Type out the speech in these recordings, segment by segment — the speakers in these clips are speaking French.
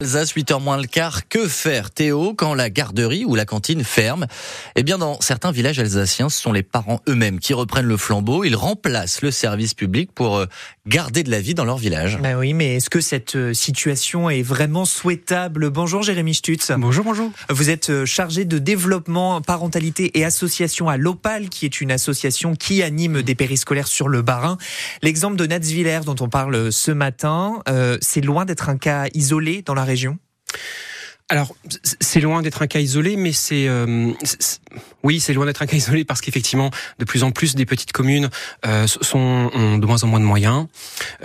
Alsace, 8h moins le quart, que faire Théo quand la garderie ou la cantine ferme? Eh bien dans certains villages alsaciens, ce sont les parents eux-mêmes qui reprennent le flambeau, ils remplacent le service public pour euh, garder de la vie dans leur village. Ben oui, mais est-ce que cette euh, situation est vraiment souhaitable? Bonjour Jérémy Stutz. Bonjour, bonjour. Vous êtes euh, chargé de développement, parentalité et association à l'Opal, qui est une association qui anime des périscolaires sur le Barin. L'exemple de Natsviller dont on parle ce matin, c'est loin d'être un cas isolé dans la région alors, c'est loin d'être un cas isolé, mais c'est euh, oui, c'est loin d'être un cas isolé parce qu'effectivement, de plus en plus des petites communes euh, sont ont de moins en moins de moyens,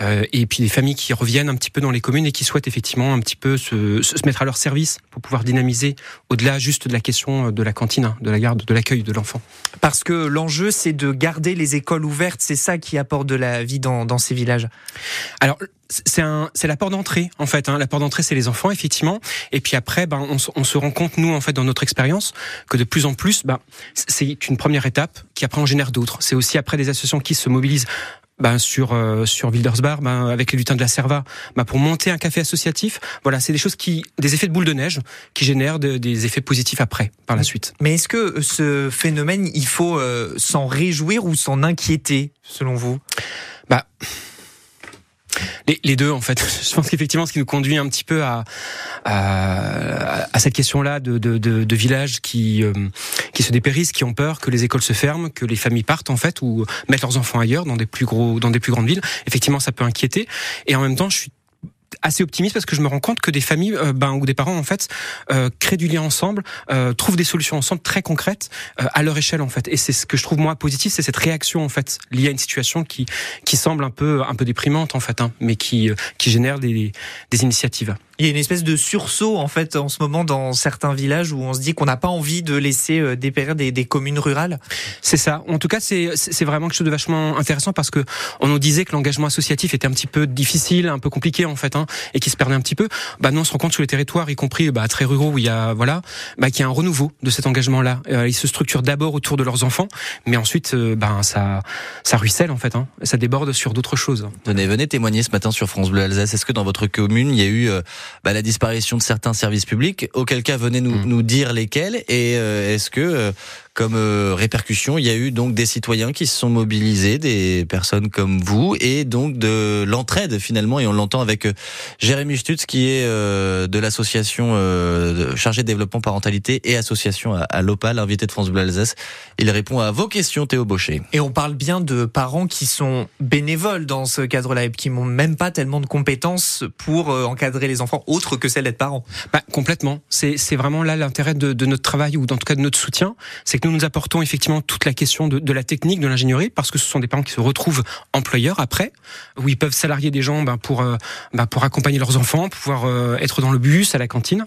euh, et puis des familles qui reviennent un petit peu dans les communes et qui souhaitent effectivement un petit peu se, se mettre à leur service pour pouvoir dynamiser au-delà juste de la question de la cantine, hein, de la garde, de l'accueil de l'enfant. Parce que l'enjeu, c'est de garder les écoles ouvertes, c'est ça qui apporte de la vie dans, dans ces villages. Alors c'est la porte d'entrée en fait. Hein. La porte d'entrée, c'est les enfants effectivement. Et puis après, ben, on, on, se rend compte nous en fait dans notre expérience que de plus en plus, ben, c'est une première étape qui après en génère d'autres. C'est aussi après des associations qui se mobilisent ben, sur euh, sur Wildersbar, ben, avec les lutins de la Serva, ben, pour monter un café associatif. Voilà, c'est des choses qui, des effets de boule de neige, qui génèrent des effets positifs après, par la suite. Mais est-ce que ce phénomène, il faut euh, s'en réjouir ou s'en inquiéter, selon vous? Bah. Les, deux en fait. Je pense qu'effectivement, ce qui nous conduit un petit peu à à, à cette question-là de, de, de, de, villages qui euh, qui se dépérissent, qui ont peur que les écoles se ferment, que les familles partent en fait ou mettent leurs enfants ailleurs dans des plus gros dans des plus grandes villes. Effectivement, ça peut inquiéter. Et en même temps, je suis assez optimiste parce que je me rends compte que des familles euh, ben, ou des parents en fait euh, créent du lien ensemble, euh, trouvent des solutions ensemble très concrètes à leur échelle en fait. Et c'est ce que je trouve moi positif, c'est cette réaction en fait liée à une situation qui qui semble un peu un peu déprimante en fait, hein, mais qui qui génère des des initiatives. Il y a une espèce de sursaut en fait en ce moment dans certains villages où on se dit qu'on n'a pas envie de laisser dépérir des, des communes rurales. C'est ça. En tout cas, c'est c'est vraiment quelque chose de vachement intéressant parce que on nous disait que l'engagement associatif était un petit peu difficile, un peu compliqué en fait, hein, et qui se perdait un petit peu. Bah non, on se rend compte sur les territoires, y compris bah, très ruraux où il y a voilà, bah, qu'il y a un renouveau de cet engagement-là. Euh, ils se structurent d'abord autour de leurs enfants, mais ensuite, euh, bah, ça ça ruisselle en fait, hein, ça déborde sur d'autres choses. Venez, venez témoigner ce matin sur France Bleu Alsace. Est-ce que dans votre commune, il y a eu euh, bah, la disparition de certains services publics? Auquel cas, venez nous, mmh. nous dire lesquels. Et euh, est-ce que euh, comme euh, répercussion, il y a eu donc des citoyens qui se sont mobilisés, des personnes comme vous, et donc de l'entraide finalement, et on l'entend avec euh, Jérémy Stutz qui est euh, de l'association euh, chargée de développement parentalité et association à, à l'OPAL, invité de France Bleu Alsace. Il répond à vos questions, Théo Baucher. Et on parle bien de parents qui sont bénévoles dans ce cadre-là et qui n'ont même pas tellement de compétences pour encadrer les enfants, autres que celle d'être parents. Bah, complètement. C'est vraiment là l'intérêt de, de, notre travail ou en tout cas de notre soutien, c'est nous nous apportons effectivement toute la question de, de la technique, de l'ingénierie, parce que ce sont des parents qui se retrouvent employeurs après, où ils peuvent salarier des gens ben, pour euh, ben, pour accompagner leurs enfants, pouvoir euh, être dans le bus, à la cantine.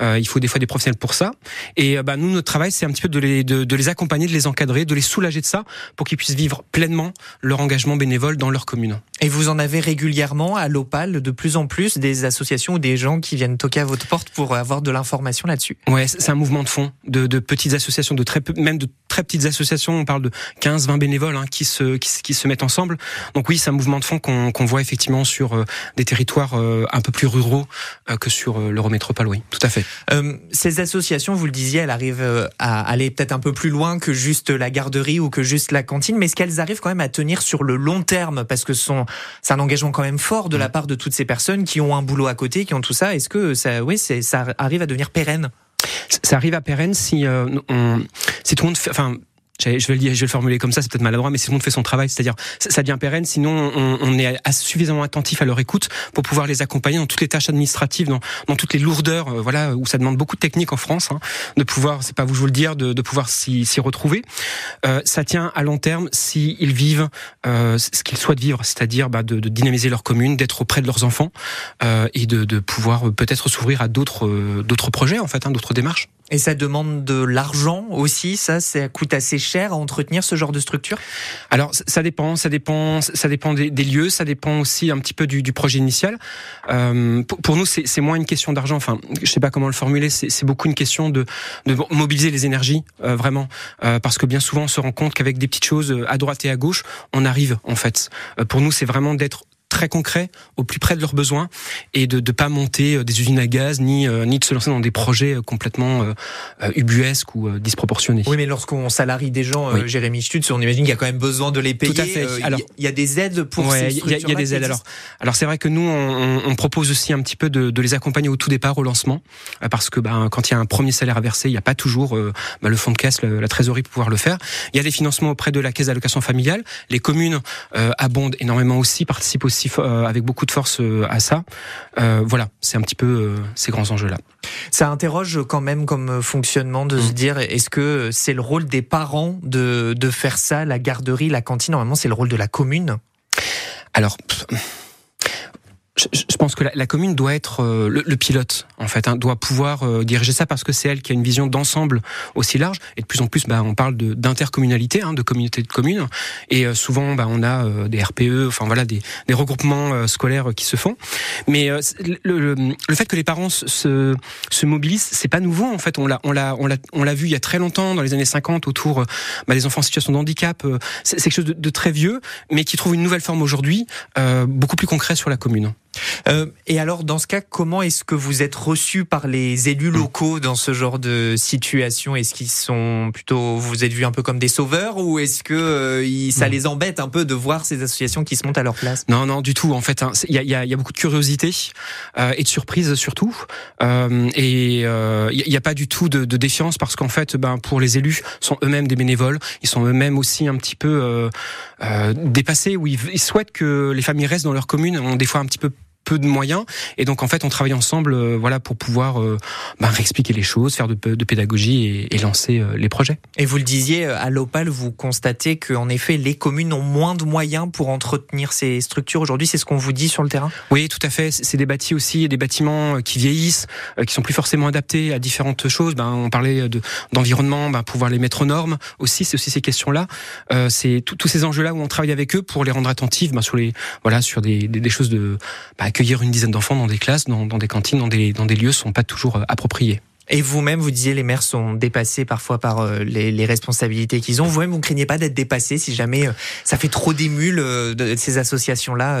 Euh, il faut des fois des professionnels pour ça. Et ben, nous, notre travail, c'est un petit peu de les de, de, les accompagner, de les encadrer, de les soulager de ça, pour qu'ils puissent vivre pleinement leur engagement bénévole dans leur commune. Et vous en avez régulièrement à l'Opal de plus en plus des associations ou des gens qui viennent toquer à votre porte pour avoir de l'information là-dessus? Ouais, c'est un mouvement de fond de, de petites associations, de très peu, même de très petites associations. On parle de 15-20 bénévoles hein, qui, se, qui, qui, se mettent ensemble. Donc oui, c'est un mouvement de fond qu'on qu voit effectivement sur euh, des territoires euh, un peu plus ruraux euh, que sur euh, l'Eurométropole. Oui, tout à fait. Euh, ces associations, vous le disiez, elles arrivent à aller peut-être un peu plus loin que juste la garderie ou que juste la cantine, mais est-ce qu'elles arrivent quand même à tenir sur le long terme? Parce que c'est un engagement quand même fort de la part de toutes ces personnes qui ont un boulot à côté, qui ont tout ça. Est-ce que ça, oui, ça arrive à devenir pérenne? Ça arrive à pérenne si euh, on, si tout le monde fait, enfin je vais le dire, je vais le formuler comme ça, c'est peut-être maladroit, mais si tout le monde fait son travail, c'est-à-dire ça devient pérenne. Sinon, on, on est suffisamment attentif à leur écoute pour pouvoir les accompagner dans toutes les tâches administratives, dans, dans toutes les lourdeurs, euh, voilà, où ça demande beaucoup de technique en France, hein, de pouvoir, c'est pas vous je vous le dire, de, de pouvoir s'y retrouver. Euh, ça tient à long terme s'ils ils vivent euh, ce qu'ils souhaitent vivre, c'est-à-dire bah, de, de, dynamiser leur commune, d'être auprès de leurs enfants euh, et de, de pouvoir peut-être s'ouvrir à d'autres euh, projets en fait, hein, d'autres démarches. Et ça demande de l'argent aussi, ça, ça coûte assez cher à entretenir ce genre de structure? Alors ça dépend, ça dépend, ça dépend des, lieux, ça dépend aussi un petit peu du, projet initial. Euh, pour, nous, c'est moins une question d'argent. Enfin, je sais pas comment le formuler. C'est beaucoup une question de, mobiliser les énergies, euh, vraiment, euh, parce que bien souvent, on se rend compte qu'avec des petites choses à droite et à gauche, on arrive en fait. Pour nous, c'est vraiment d'être très concret, au plus près de leurs besoins, et de ne pas monter des usines à gaz, ni, ni de se lancer dans des projets complètement ubuesques ou disproportionnés. Oui, mais lorsqu'on salarie des gens, Jérémy Stutz, on imagine qu'il y a quand même besoin de les payer. Tout à fait. alors, il y a des aides pour ces Il y, a des aides. Alors, alors c'est vrai que nous, on, on, propose aussi un petit peu de, de, les accompagner au tout départ, au lancement, parce que ben, quand il y a un premier salaire à verser, il n'y a pas toujours ben, le fonds de caisse, la trésorerie pour pouvoir le faire. Il y a des financements auprès de la caisse d'allocation familiale. Les communes abondent énormément aussi, participent aussi avec beaucoup de force à ça. voilà, c'est un petit peu ces grands enjeux-là. Ça interroge quand même comme fonctionnement de se mmh. dire est-ce que c'est le rôle des parents de, de faire ça, la garderie, la cantine? Normalement, c'est le rôle de la commune. Alors je, pense que la, commune doit être euh, le, pilote, en fait, hein, doit pouvoir euh, diriger ça parce que c'est elle qui a une vision d'ensemble aussi large. Et de plus en plus, bah, on parle d'intercommunalité, hein, de communauté de communes. Et euh, souvent, bah, on a des RPE, enfin voilà, des, des regroupements scolaires qui se font. Mais le, le, fait que les parents se, se mobilisent, c'est pas nouveau. En fait, on l'a, on l'a, on l'a, on l'a vu il y a très longtemps, dans les années 50, autour bah, des enfants en situation de handicap. C'est quelque chose de, de, très vieux, mais qui trouve une nouvelle forme aujourd'hui, beaucoup plus concret sur la commune. Euh, et alors, dans ce cas, comment est-ce que vous êtes reçu par les élus locaux dans ce genre de situation? Est-ce qu'ils sont plutôt, vous êtes vus un peu comme des sauveurs ou est-ce que euh, ça les embête un peu de voir ces associations qui se montent à leur place? Non, non, du tout. En fait, hein. il y, a, y, a, beaucoup de curiosité euh, et de surprise surtout. Euh, et il n'y a, pas du tout de, de défiance parce qu'en fait, ben, pour les élus, sont eux-mêmes des bénévoles. Ils sont eux-mêmes aussi un petit peu dépassés où ils, ils souhaitent que les familles restent dans leur commune. ont des fois un petit peu peu de moyens. Et donc en fait, on travaille ensemble, euh, voilà, pour pouvoir euh, bah, réexpliquer les choses, faire de, de pédagogie et, lancer euh, les projets. Et vous le disiez, à l'Opal, vous constatez qu'en effet, les communes ont moins de moyens pour entretenir ces structures aujourd'hui. C'est ce qu'on vous dit sur le terrain? Oui, tout à fait. C'est des bâtis aussi, des bâtiments qui vieillissent, qui sont plus forcément adaptés à différentes choses. Ben, on parlait d'environnement, ben, pouvoir les mettre aux normes aussi. C'est aussi ces questions-là. Euh, c'est tous ces enjeux-là où on travaille avec eux pour les rendre attentifs ben, sur les voilà sur des, des, des choses de ben, accueillir une dizaine d'enfants dans des classes, dans, des cantines, dans des, dans des lieux sont pas toujours euh, appropriés. Et vous-même, vous disiez les maires sont dépassés parfois par euh, les, les responsabilités qu'ils ont. Vous-même, vous ne craignez pas d'être dépassé si jamais euh, ça fait trop d'émules de ces associations-là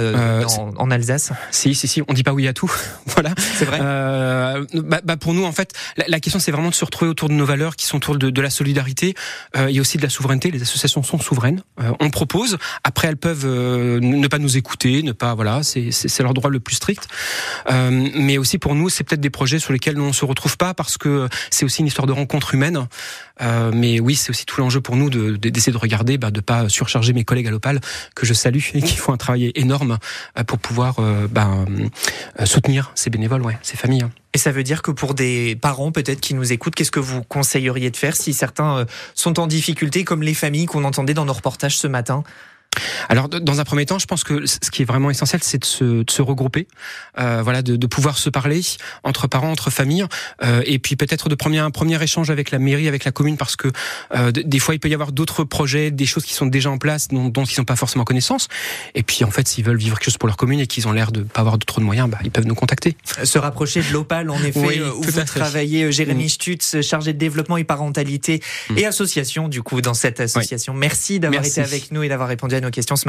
en, Alsace? Si, si, si. On dit pas oui à tout. voilà. C'est vrai. Bah, bah, pour nous, en fait, la, question c'est vraiment de se retrouver autour de nos valeurs qui sont autour de, de la solidarité et aussi de la souveraineté. Les associations sont souveraines. on propose. Après, elles peuvent ne pas nous écouter, ne pas voilà. C'est leur droit le plus strict. mais aussi pour nous, c'est peut-être des projets sur lesquels on se retrouve pas parce que c'est aussi une histoire de rencontre humaine. Euh, mais oui, c'est aussi tout l'enjeu pour nous d'essayer de, de, regarder, bah, de pas surcharger mes collègues à l'Opal que je salue et qui font un travail énorme euh, pour pouvoir euh, bah, soutenir ces bénévoles, ouais, ces familles. Et ça veut dire que pour des parents peut-être qui nous écoutent, qu'est-ce que vous conseilleriez de faire si certains sont en difficulté, comme les familles qu'on entendait dans nos reportages ce matin? Alors, dans un premier temps, je pense que ce qui est vraiment essentiel, c'est de se, de se regrouper, euh, voilà, de, de, pouvoir se parler entre parents, entre familles, euh, et puis peut-être de premier un premier échange avec la mairie, avec la commune, parce que euh, des fois il peut y avoir d'autres projets, des choses qui sont déjà en place, dont, dont ils n'ont pas forcément connaissance. Et puis en fait, s'ils veulent vivre quelque chose pour leur commune et qu'ils ont l'air de pas avoir de trop de moyens, bah, ils peuvent nous contacter. Se rapprocher de l'Opal, en effet, où vous travaillez, euh, Jérémy mm. Stutz, chargé de développement et parentalité mm. et association, du coup, dans cette association. Merci d'avoir été avec nous et d'avoir répondu à nos questions.